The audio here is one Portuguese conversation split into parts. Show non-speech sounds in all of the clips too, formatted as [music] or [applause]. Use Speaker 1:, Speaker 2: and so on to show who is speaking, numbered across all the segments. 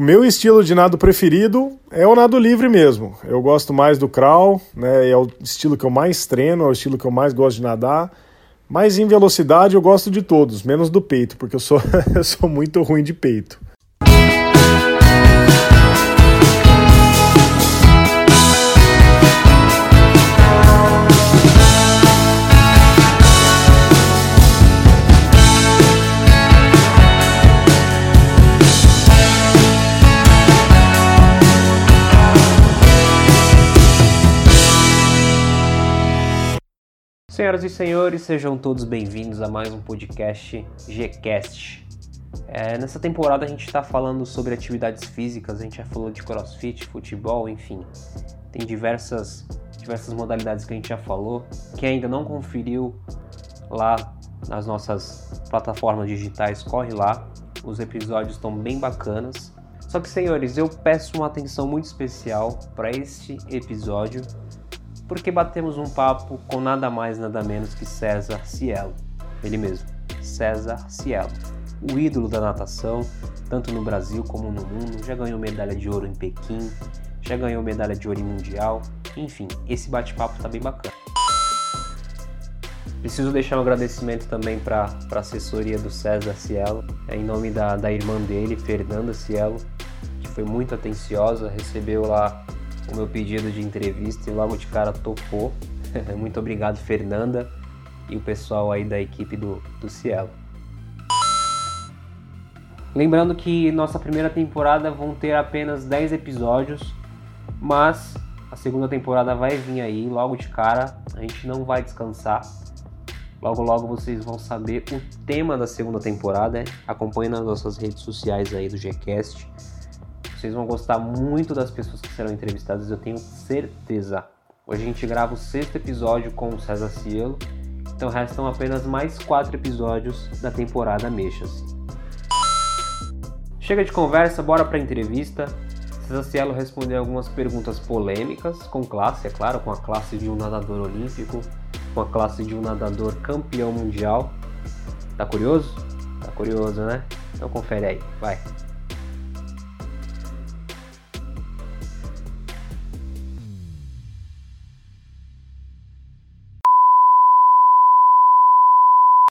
Speaker 1: O meu estilo de nado preferido é o nado livre mesmo. Eu gosto mais do crawl, né? É o estilo que eu mais treino, é o estilo que eu mais gosto de nadar. Mas em velocidade eu gosto de todos, menos do peito, porque eu sou, [laughs] eu sou muito ruim de peito.
Speaker 2: Senhoras e senhores, sejam todos bem-vindos a mais um podcast Gcast. É, nessa temporada a gente está falando sobre atividades físicas, a gente já falou de crossfit, futebol, enfim. Tem diversas, diversas modalidades que a gente já falou. Quem ainda não conferiu lá nas nossas plataformas digitais, corre lá. Os episódios estão bem bacanas. Só que, senhores, eu peço uma atenção muito especial para este episódio porque batemos um papo com nada mais nada menos que César Cielo, ele mesmo, César Cielo, o ídolo da natação, tanto no Brasil como no mundo, já ganhou medalha de ouro em Pequim, já ganhou medalha de ouro em Mundial, enfim, esse bate-papo tá bem bacana. Preciso deixar um agradecimento também para a assessoria do César Cielo, é em nome da, da irmã dele, Fernanda Cielo, que foi muito atenciosa, recebeu lá o meu pedido de entrevista e logo de cara topou. [laughs] Muito obrigado, Fernanda, e o pessoal aí da equipe do, do Cielo. Lembrando que nossa primeira temporada vão ter apenas 10 episódios, mas a segunda temporada vai vir aí logo de cara, a gente não vai descansar. Logo logo vocês vão saber o tema da segunda temporada. Acompanhe nas nossas redes sociais aí do Gcast. Vocês vão gostar muito das pessoas que serão entrevistadas, eu tenho certeza. Hoje a gente grava o sexto episódio com o César Cielo, então restam apenas mais quatro episódios da temporada Mexas. Chega de conversa, bora para a entrevista. César Cielo respondeu algumas perguntas polêmicas, com classe, é claro, com a classe de um nadador olímpico, com a classe de um nadador campeão mundial. Tá curioso? Tá curioso, né? Então confere aí, vai.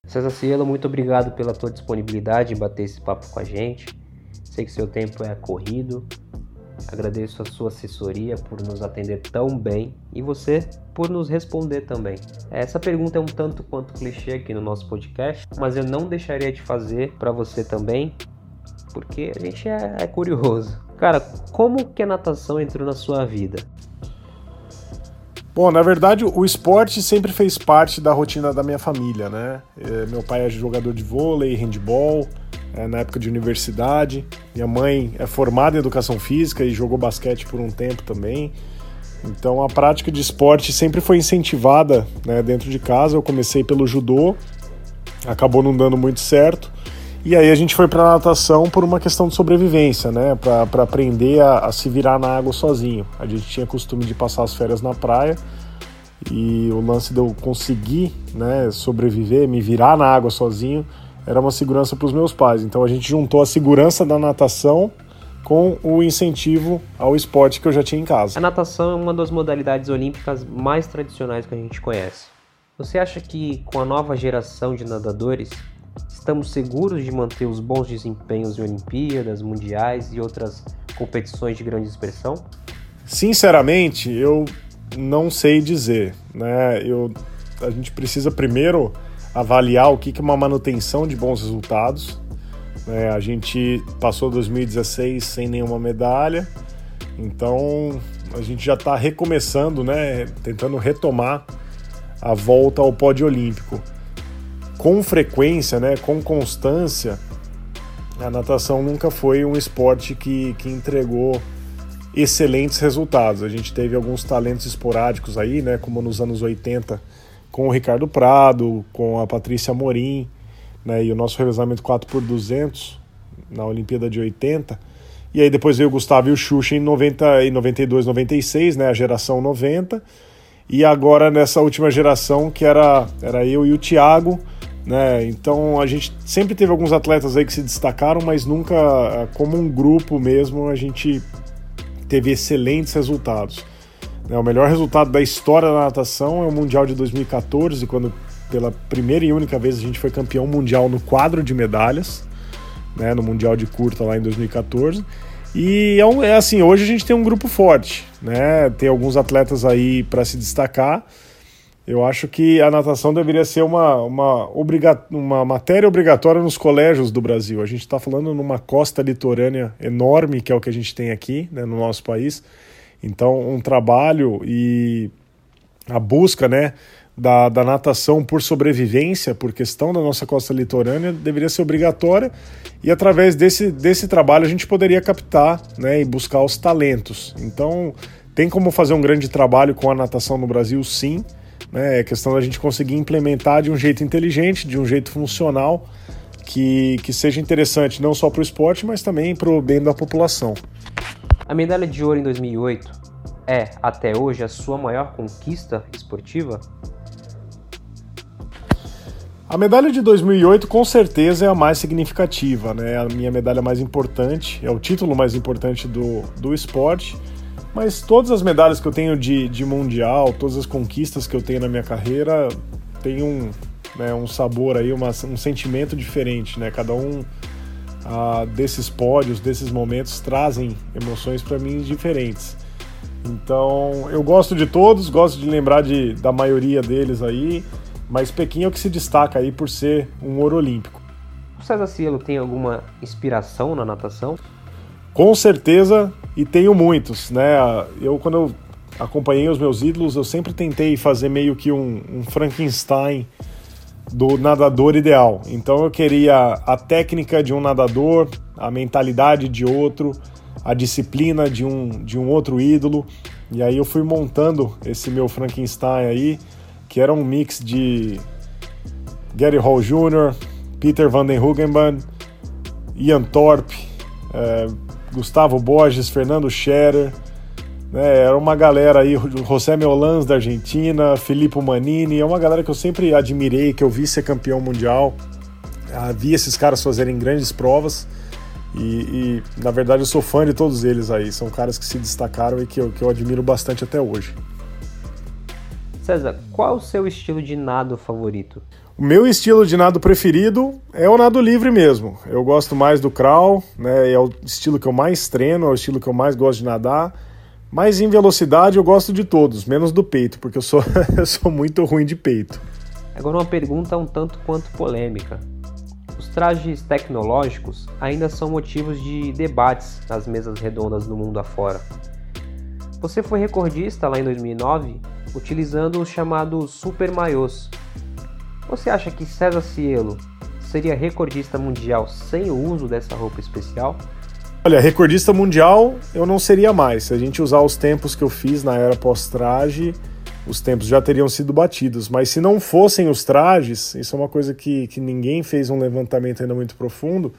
Speaker 2: César Cielo, muito obrigado pela tua disponibilidade em bater esse papo com a gente. Sei que seu tempo é corrido. Agradeço a sua assessoria por nos atender tão bem e você por nos responder também. Essa pergunta é um tanto quanto clichê aqui no nosso podcast, mas eu não deixaria de fazer para você também, porque a gente é, é curioso. Cara, como que a natação entrou na sua vida?
Speaker 1: Bom, na verdade, o esporte sempre fez parte da rotina da minha família, né? É, meu pai é jogador de vôlei, handball, é, na época de universidade. Minha mãe é formada em educação física e jogou basquete por um tempo também. Então a prática de esporte sempre foi incentivada né, dentro de casa. Eu comecei pelo judô, acabou não dando muito certo. E aí a gente foi para natação por uma questão de sobrevivência, né? Para aprender a, a, se virar na água sozinho. A gente tinha costume de passar as férias na praia e o lance de eu conseguir, né, sobreviver, me virar na água sozinho, era uma segurança para os meus pais. Então a gente juntou a segurança da natação com o incentivo ao esporte que eu já tinha em casa.
Speaker 2: A natação é uma das modalidades olímpicas mais tradicionais que a gente conhece. Você acha que com a nova geração de nadadores Estamos seguros de manter os bons desempenhos em Olimpíadas, Mundiais e outras competições de grande expressão?
Speaker 1: Sinceramente, eu não sei dizer. Né? Eu, a gente precisa primeiro avaliar o que é uma manutenção de bons resultados. Né? A gente passou 2016 sem nenhuma medalha, então a gente já está recomeçando, né? tentando retomar a volta ao pódio olímpico com frequência, né, com constância, a natação nunca foi um esporte que, que entregou excelentes resultados. A gente teve alguns talentos esporádicos aí, né, como nos anos 80 com o Ricardo Prado, com a Patrícia Morim, né, e o nosso revezamento 4 por 200 na Olimpíada de 80. E aí depois veio o Gustavo e o Xuxa em 90 e 92, 96, né, a geração 90. E agora nessa última geração que era era eu e o Thiago, Né? Então a gente sempre teve alguns atletas aí que se destacaram, mas nunca eh, como um grupo mesmo a gente teve excelentes resultados. Né? O melhor resultado da história da natação é o Mundial de 2014, quando pela primeira e única vez a gente foi campeão mundial no quadro de medalhas, né? no Mundial de Curta lá em 2014. E é, é assim, hoje a gente tem um grupo forte, né? Tem alguns atletas aí para se destacar. Eu acho que a natação deveria ser uma, uma, obriga uma matéria obrigatória nos colégios do Brasil. A gente está falando numa costa litorânea enorme, que é o que a gente tem aqui né, no nosso país. Então, um trabalho e a busca né, da, da natação por sobrevivência, por questão da nossa costa litorânea, deveria ser obrigatória. E através desse, desse trabalho a gente poderia captar né, e buscar os talentos. Então, tem como fazer um grande trabalho com a natação no Brasil, sim. Né? É questão da gente conseguir implementar de um jeito inteligente, de um jeito funcional, que, que seja interessante não só para o esporte, mas também para o bem da população.
Speaker 2: A medalha de ouro em 2008 é, até hoje, a sua maior conquista esportiva?
Speaker 1: A medalha de 2008 com certeza é a mais significativa, né? A minha medalha mais importante, é o título mais importante do, do esporte. Mas todas as medalhas que eu tenho de, de mundial, todas as conquistas que eu tenho na minha carreira, tem um, né, um sabor aí, uma, um sentimento diferente, né? Cada um ah, desses pódios, desses momentos, trazem emoções para mim diferentes. Então, eu gosto de todos, gosto de lembrar de, da maioria deles aí, mas Pequim é o que se destaca aí por ser um ouro olímpico.
Speaker 2: O César Cielo tem alguma inspiração na natação?
Speaker 1: Com certeza, e tenho muitos, né? Eu, quando eu acompanhei os meus ídolos, eu sempre tentei fazer meio que um, um Frankenstein do nadador ideal. Então eu queria a técnica de um nadador, a mentalidade de outro, a disciplina de um, de um outro ídolo. E aí eu fui montando esse meu Frankenstein aí, que era um mix de Gary Hall Jr., Peter Van den Hoogenband, Ian Thorpe, é, Gustavo Borges, Fernando Scherer, né, era uma galera aí, José Meolans da Argentina, Filippo Manini, é uma galera que eu sempre admirei, que eu vi ser campeão mundial, ah, vi esses caras fazerem grandes provas e, e, na verdade eu sou fã de todos eles aí, são caras que se destacaram e que eu, que eu admiro bastante até hoje.
Speaker 2: César, qual o seu estilo de nado favorito?
Speaker 1: O meu estilo de nado preferido é o nado livre mesmo. Eu gosto mais do crawl, né? É o estilo que eu mais treino, é o estilo que eu mais gosto de nadar. Mas em velocidade eu gosto de todos, menos do peito, porque eu sou, [laughs] eu sou muito ruim de peito.
Speaker 2: Agora uma pergunta um tanto quanto polêmica. Os trajes tecnológicos ainda são motivos de debates nas mesas redondas do mundo afora. Você foi recordista lá em 2009 utilizando os chamados super maiôs, você acha que César Cielo seria recordista mundial sem o uso dessa roupa especial?
Speaker 1: Olha, recordista mundial eu não seria mais. Se a gente usar os tempos que eu fiz na era pós-traje, os tempos já teriam sido batidos. Mas se não fossem os trajes, isso é uma coisa que, que ninguém fez um levantamento ainda muito profundo,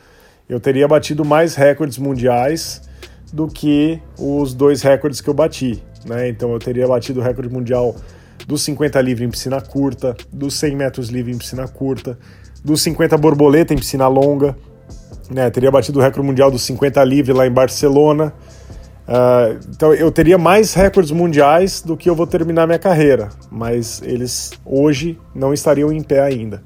Speaker 1: eu teria batido mais recordes mundiais do que os dois recordes que eu bati. Né? Então eu teria batido o recorde mundial dos 50 livre em piscina curta, dos 100 metros livre em piscina curta, dos 50 borboleta em piscina longa. Né, teria batido o recorde mundial dos 50 livre lá em Barcelona. Uh, então eu teria mais recordes mundiais do que eu vou terminar minha carreira, mas eles hoje não estariam em pé ainda.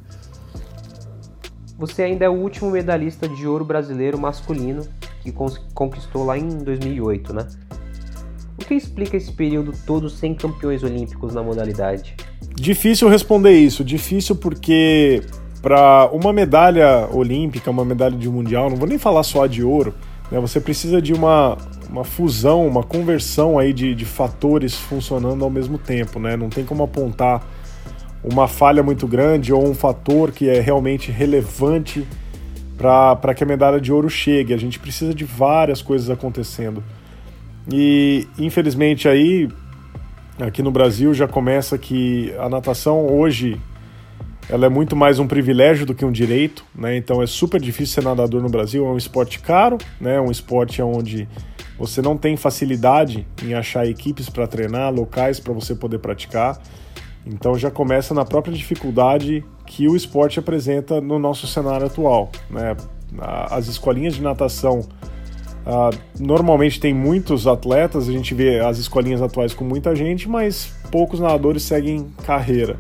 Speaker 2: Você ainda é o último medalhista de ouro brasileiro masculino que conquistou lá em 2008, né? O que explica esse período todo sem campeões olímpicos na modalidade?
Speaker 1: Difícil responder isso. Difícil porque para uma medalha olímpica, uma medalha de mundial, não vou nem falar só de ouro, né? Você precisa de uma, uma fusão, uma conversão aí de, de fatores funcionando ao mesmo tempo, né? Não tem como apontar uma falha muito grande ou um fator que é realmente relevante para que a medalha de ouro chegue. A gente precisa de várias coisas acontecendo. E infelizmente aí aqui no Brasil já começa que a natação hoje ela é muito mais um privilégio do que um direito, né? Então é super difícil ser nadador no Brasil, é um esporte caro, né? Um esporte onde você não tem facilidade em achar equipes para treinar, locais para você poder praticar. Então já começa na própria dificuldade que o esporte apresenta no nosso cenário atual. Né? As escolinhas de natação uh, normalmente tem muitos atletas, a gente vê as escolinhas atuais com muita gente, mas poucos nadadores seguem carreira.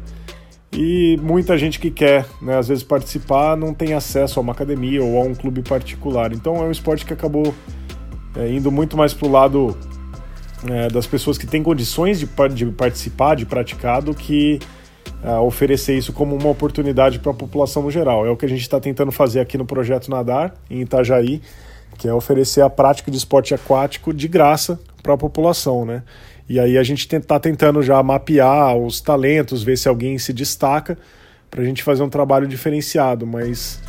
Speaker 1: E muita gente que quer, né, às vezes, participar não tem acesso a uma academia ou a um clube particular. Então é um esporte que acabou é, indo muito mais para o lado é, das pessoas que têm condições de, de participar, de praticar, do que é, oferecer isso como uma oportunidade para a população no geral. É o que a gente está tentando fazer aqui no Projeto Nadar, em Itajaí, que é oferecer a prática de esporte aquático de graça para a população, né? E aí a gente está tentando já mapear os talentos, ver se alguém se destaca para a gente fazer um trabalho diferenciado, mas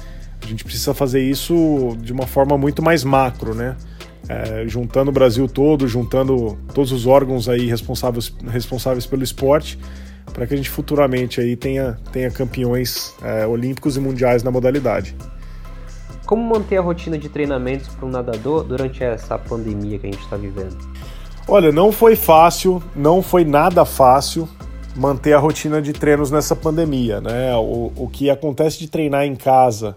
Speaker 1: a gente precisa fazer isso de uma forma muito mais macro, né? É, juntando o Brasil todo, juntando todos os órgãos aí responsáveis, responsáveis pelo esporte, para que a gente futuramente aí tenha, tenha campeões é, olímpicos e mundiais na modalidade.
Speaker 2: Como manter a rotina de treinamentos para um nadador durante essa pandemia que a gente está vivendo?
Speaker 1: Olha, não foi fácil, não foi nada fácil manter a rotina de treinos nessa pandemia, né? O, o que acontece de treinar em casa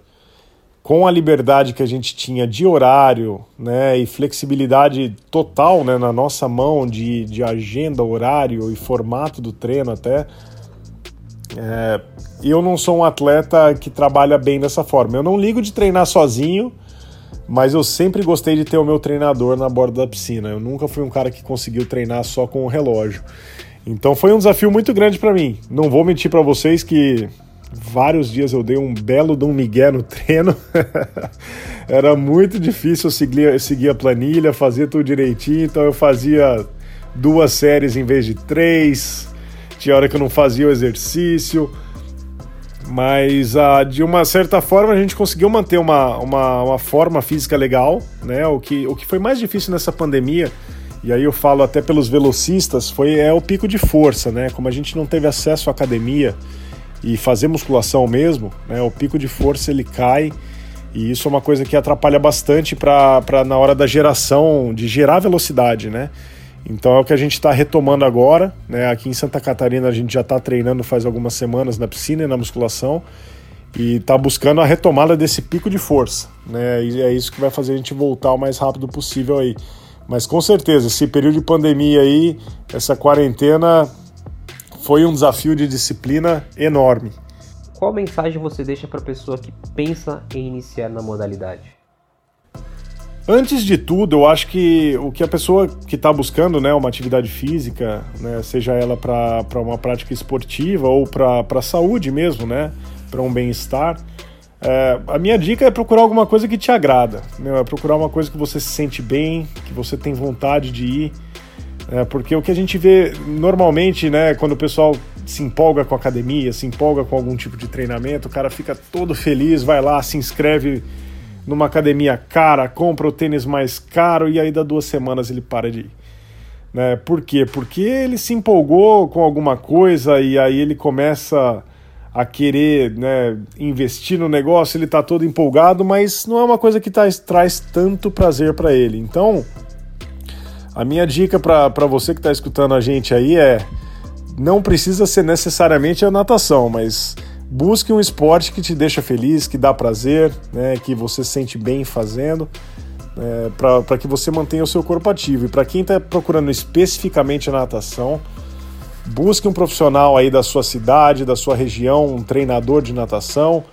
Speaker 1: com a liberdade que a gente tinha de horário né, e flexibilidade total né, na nossa mão de, de agenda, horário e formato do treino até, é, eu não sou um atleta que trabalha bem dessa forma. Eu não ligo de treinar sozinho, mas eu sempre gostei de ter o meu treinador na borda da piscina. Eu nunca fui um cara que conseguiu treinar só com o relógio. Então foi um desafio muito grande para mim. Não vou mentir para vocês que Vários dias eu dei um belo de um migué no treino. [laughs] Era muito difícil seguir, seguir a planilha, fazer tudo direitinho, então eu fazia duas séries em vez de três. Tinha hora que eu não fazia o exercício. Mas ah, de uma certa forma a gente conseguiu manter uma, uma, uma forma física legal, né? O que, o que foi mais difícil nessa pandemia e aí eu falo até pelos velocistas, foi é o pico de força, né? Como a gente não teve acesso à academia, e fazer musculação mesmo, né, o pico de força ele cai e isso é uma coisa que atrapalha bastante para na hora da geração, de gerar velocidade, né? Então é o que a gente está retomando agora, né? Aqui em Santa Catarina a gente já está treinando faz algumas semanas na piscina e na musculação e está buscando a retomada desse pico de força, né? E é isso que vai fazer a gente voltar o mais rápido possível aí. Mas com certeza, esse período de pandemia aí, essa quarentena foi um desafio de disciplina enorme.
Speaker 2: Qual mensagem você deixa para a pessoa que pensa em iniciar na modalidade?
Speaker 1: Antes de tudo, eu acho que o que a pessoa que está buscando né, uma atividade física, né, seja ela para uma prática esportiva ou para a saúde mesmo, né, para um bem-estar, é, a minha dica é procurar alguma coisa que te agrada, né, é procurar uma coisa que você se sente bem, que você tem vontade de ir. É, porque o que a gente vê normalmente, né, quando o pessoal se empolga com a academia, se empolga com algum tipo de treinamento, o cara fica todo feliz, vai lá, se inscreve numa academia cara, compra o tênis mais caro e aí dá duas semanas ele para de ir. Né? Por quê? Porque ele se empolgou com alguma coisa e aí ele começa a querer né, investir no negócio, ele está todo empolgado, mas não é uma coisa que tá, traz tanto prazer para ele. Então, a minha dica para você que está escutando a gente aí é: não precisa ser necessariamente a natação, mas busque um esporte que te deixa feliz, que dá prazer, né, que você se sente bem fazendo, é, para que você mantenha o seu corpo ativo. E para quem está procurando especificamente a natação, busque um profissional aí da sua cidade, da sua região, um treinador de natação,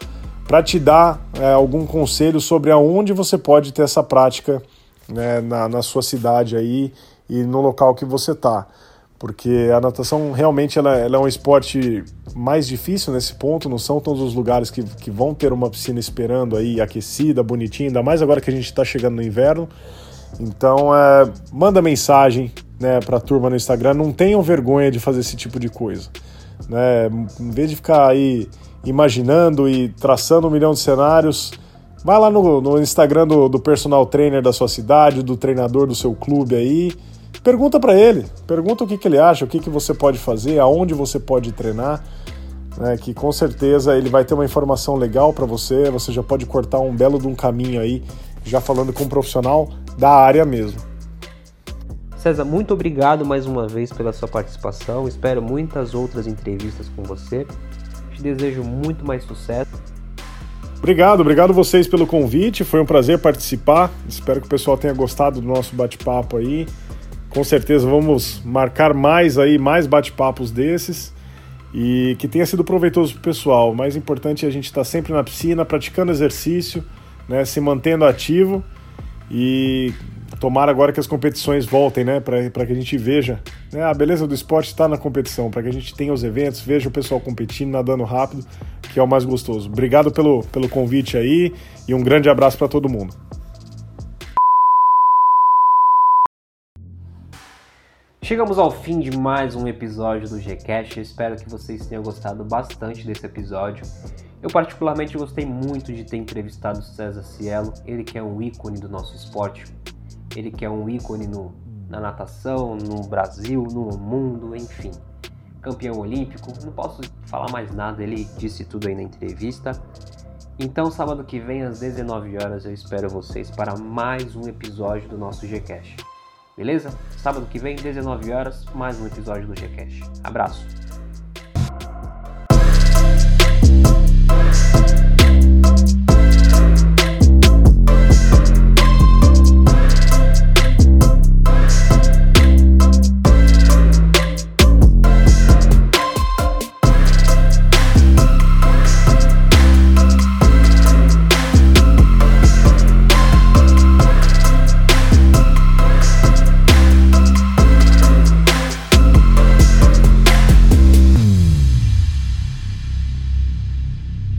Speaker 1: para te dar é, algum conselho sobre aonde você pode ter essa prática né, na, na sua cidade aí e no local que você está. Porque a natação realmente ela, ela, é um esporte mais difícil nesse ponto, não são todos os lugares que, que vão ter uma piscina esperando aí, aquecida, bonitinha, ainda mais agora que a gente está chegando no inverno. Então, é, manda mensagem né, para a turma no Instagram, não tenham vergonha de fazer esse tipo de coisa. Né? Em vez de ficar aí imaginando e traçando um milhão de cenários, Vai lá no, no Instagram do, do, personal trainer da sua cidade, do treinador do seu clube aí. Pergunta para ele, pergunta o que, que ele acha, o que, que você pode fazer, aonde você pode treinar, né, que com certeza ele vai ter uma informação legal para você, você já pode cortar um belo de um caminho aí, já falando com um profissional da área mesmo.
Speaker 2: César, muito obrigado mais uma vez pela sua participação, espero muitas outras entrevistas com você. Te desejo muito mais sucesso.
Speaker 1: Obrigado, obrigado vocês pelo convite. Foi um prazer participar. Espero que o pessoal tenha gostado do nosso bate-papo aí. Com certeza vamos marcar mais aí, mais bate-papos desses e que tenha sido proveitoso para o pessoal. O mais importante é a gente estar tá sempre na piscina, praticando exercício, né, se mantendo ativo e tomar agora que as competições voltem, né, para que a gente veja né, a beleza do esporte está na competição, para que a gente tenha os eventos, veja o pessoal competindo, nadando rápido, que é o mais gostoso. Obrigado pelo, pelo convite aí e um grande abraço para todo mundo.
Speaker 2: Chegamos ao fim de mais um episódio do Gcast. Eu espero que vocês tenham gostado bastante desse episódio. Eu particularmente gostei muito de ter entrevistado o César Cielo, ele que é um ícone do nosso esporte, ele que é um ícone no, na natação, no Brasil, no mundo, enfim. Campeão olímpico, não posso falar mais nada, ele disse tudo aí na entrevista. Então, sábado que vem, às 19 horas, eu espero vocês para mais um episódio do nosso Gcast. Beleza? Sábado que vem, 19 horas, mais um episódio do Gcast. Abraço!